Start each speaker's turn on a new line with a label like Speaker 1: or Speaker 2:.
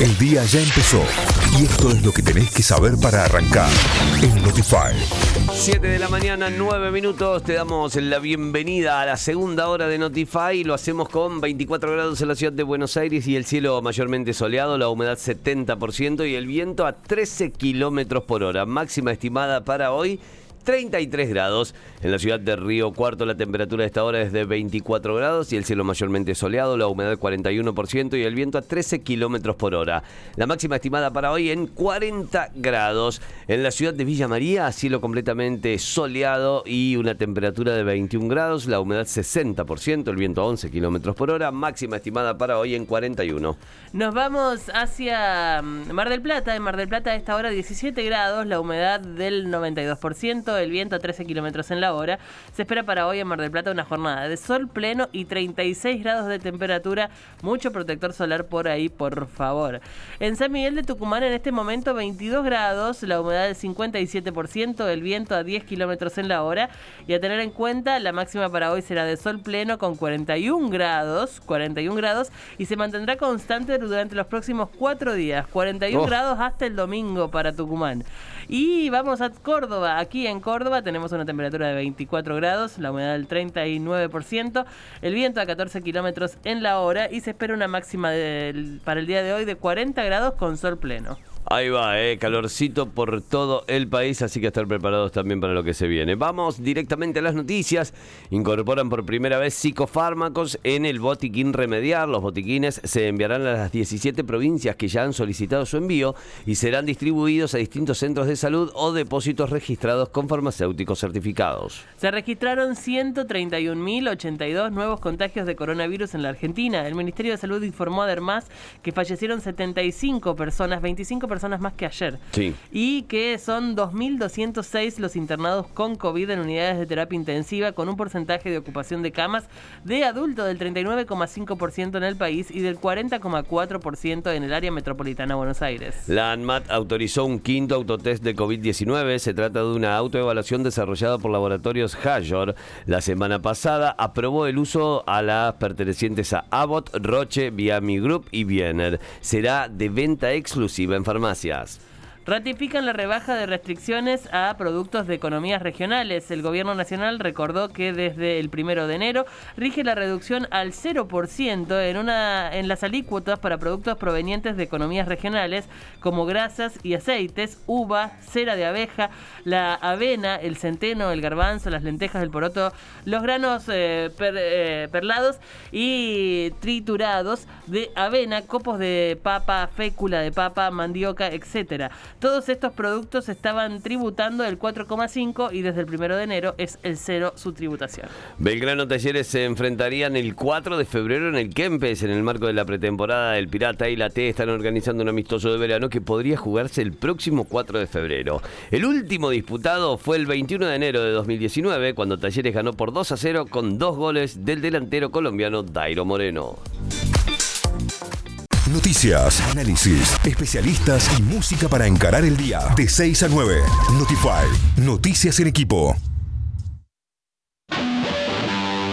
Speaker 1: El día ya empezó y esto es lo que tenés que saber para arrancar en Notify.
Speaker 2: 7 de la mañana, 9 minutos. Te damos la bienvenida a la segunda hora de Notify. Lo hacemos con 24 grados en la ciudad de Buenos Aires y el cielo mayormente soleado, la humedad 70% y el viento a 13 kilómetros por hora. Máxima estimada para hoy 33 grados. En la ciudad de Río Cuarto la temperatura de esta hora es de 24 grados y el cielo mayormente soleado, la humedad 41% y el viento a 13 kilómetros por hora. La máxima estimada para hoy en 40 grados. En la ciudad de Villa María, cielo completamente soleado y una temperatura de 21 grados, la humedad 60%, el viento a 11 kilómetros por hora. Máxima estimada para hoy en 41.
Speaker 3: Nos vamos hacia mm, Mar del Plata. En Mar del Plata a esta hora 17 grados, la humedad del 92% el viento a 13 kilómetros en la hora. Se espera para hoy en Mar del Plata una jornada de sol pleno y 36 grados de temperatura. Mucho protector solar por ahí, por favor. En San Miguel de Tucumán en este momento 22 grados, la humedad del 57%, el viento a 10 kilómetros en la hora. Y a tener en cuenta, la máxima para hoy será de sol pleno con 41 grados, 41 grados, y se mantendrá constante durante los próximos cuatro días. 41 grados hasta el domingo para Tucumán. Y vamos a Córdoba. Aquí en Córdoba tenemos una temperatura de 24 grados, la humedad del 39%, el viento a 14 kilómetros en la hora y se espera una máxima para el día de hoy de 40 grados con sol pleno.
Speaker 2: Ahí va, eh, calorcito por todo el país, así que estar preparados también para lo que se viene. Vamos directamente a las noticias. Incorporan por primera vez psicofármacos en el botiquín remediar. Los botiquines se enviarán a las 17 provincias que ya han solicitado su envío y serán distribuidos a distintos centros de salud o depósitos registrados con farmacéuticos certificados.
Speaker 3: Se registraron 131.082 nuevos contagios de coronavirus en la Argentina. El Ministerio de Salud informó además que fallecieron 75 personas, 25 personas personas más que ayer.
Speaker 2: Sí.
Speaker 3: Y que son 2.206 los internados con COVID en unidades de terapia intensiva, con un porcentaje de ocupación de camas de adulto del 39,5% en el país y del 40,4% en el área metropolitana de Buenos Aires.
Speaker 2: La ANMAT autorizó un quinto autotest de COVID-19. Se trata de una autoevaluación desarrollada por laboratorios Hayor. La semana pasada aprobó el uso a las pertenecientes a Abbott, Roche, Viami Group y Biener. Será de venta exclusiva en farmacia farmácias.
Speaker 3: Ratifican la rebaja de restricciones a productos de economías regionales. El gobierno nacional recordó que desde el primero de enero rige la reducción al 0% en, una, en las alícuotas para productos provenientes de economías regionales como grasas y aceites, uva, cera de abeja, la avena, el centeno, el garbanzo, las lentejas, el poroto, los granos eh, eh, perlados y triturados de avena, copos de papa, fécula de papa, mandioca, etcétera. Todos estos productos estaban tributando el 4,5 y desde el primero de enero es el cero su tributación.
Speaker 2: Belgrano Talleres se enfrentarían el 4 de febrero en el Kempes en el marco de la pretemporada del Pirata y la T están organizando un amistoso de verano que podría jugarse el próximo 4 de febrero. El último disputado fue el 21 de enero de 2019 cuando Talleres ganó por 2 a 0 con dos goles del delantero colombiano Dairo Moreno.
Speaker 1: Noticias, análisis, especialistas y música para encarar el día. De 6 a 9. Notify. Noticias en equipo.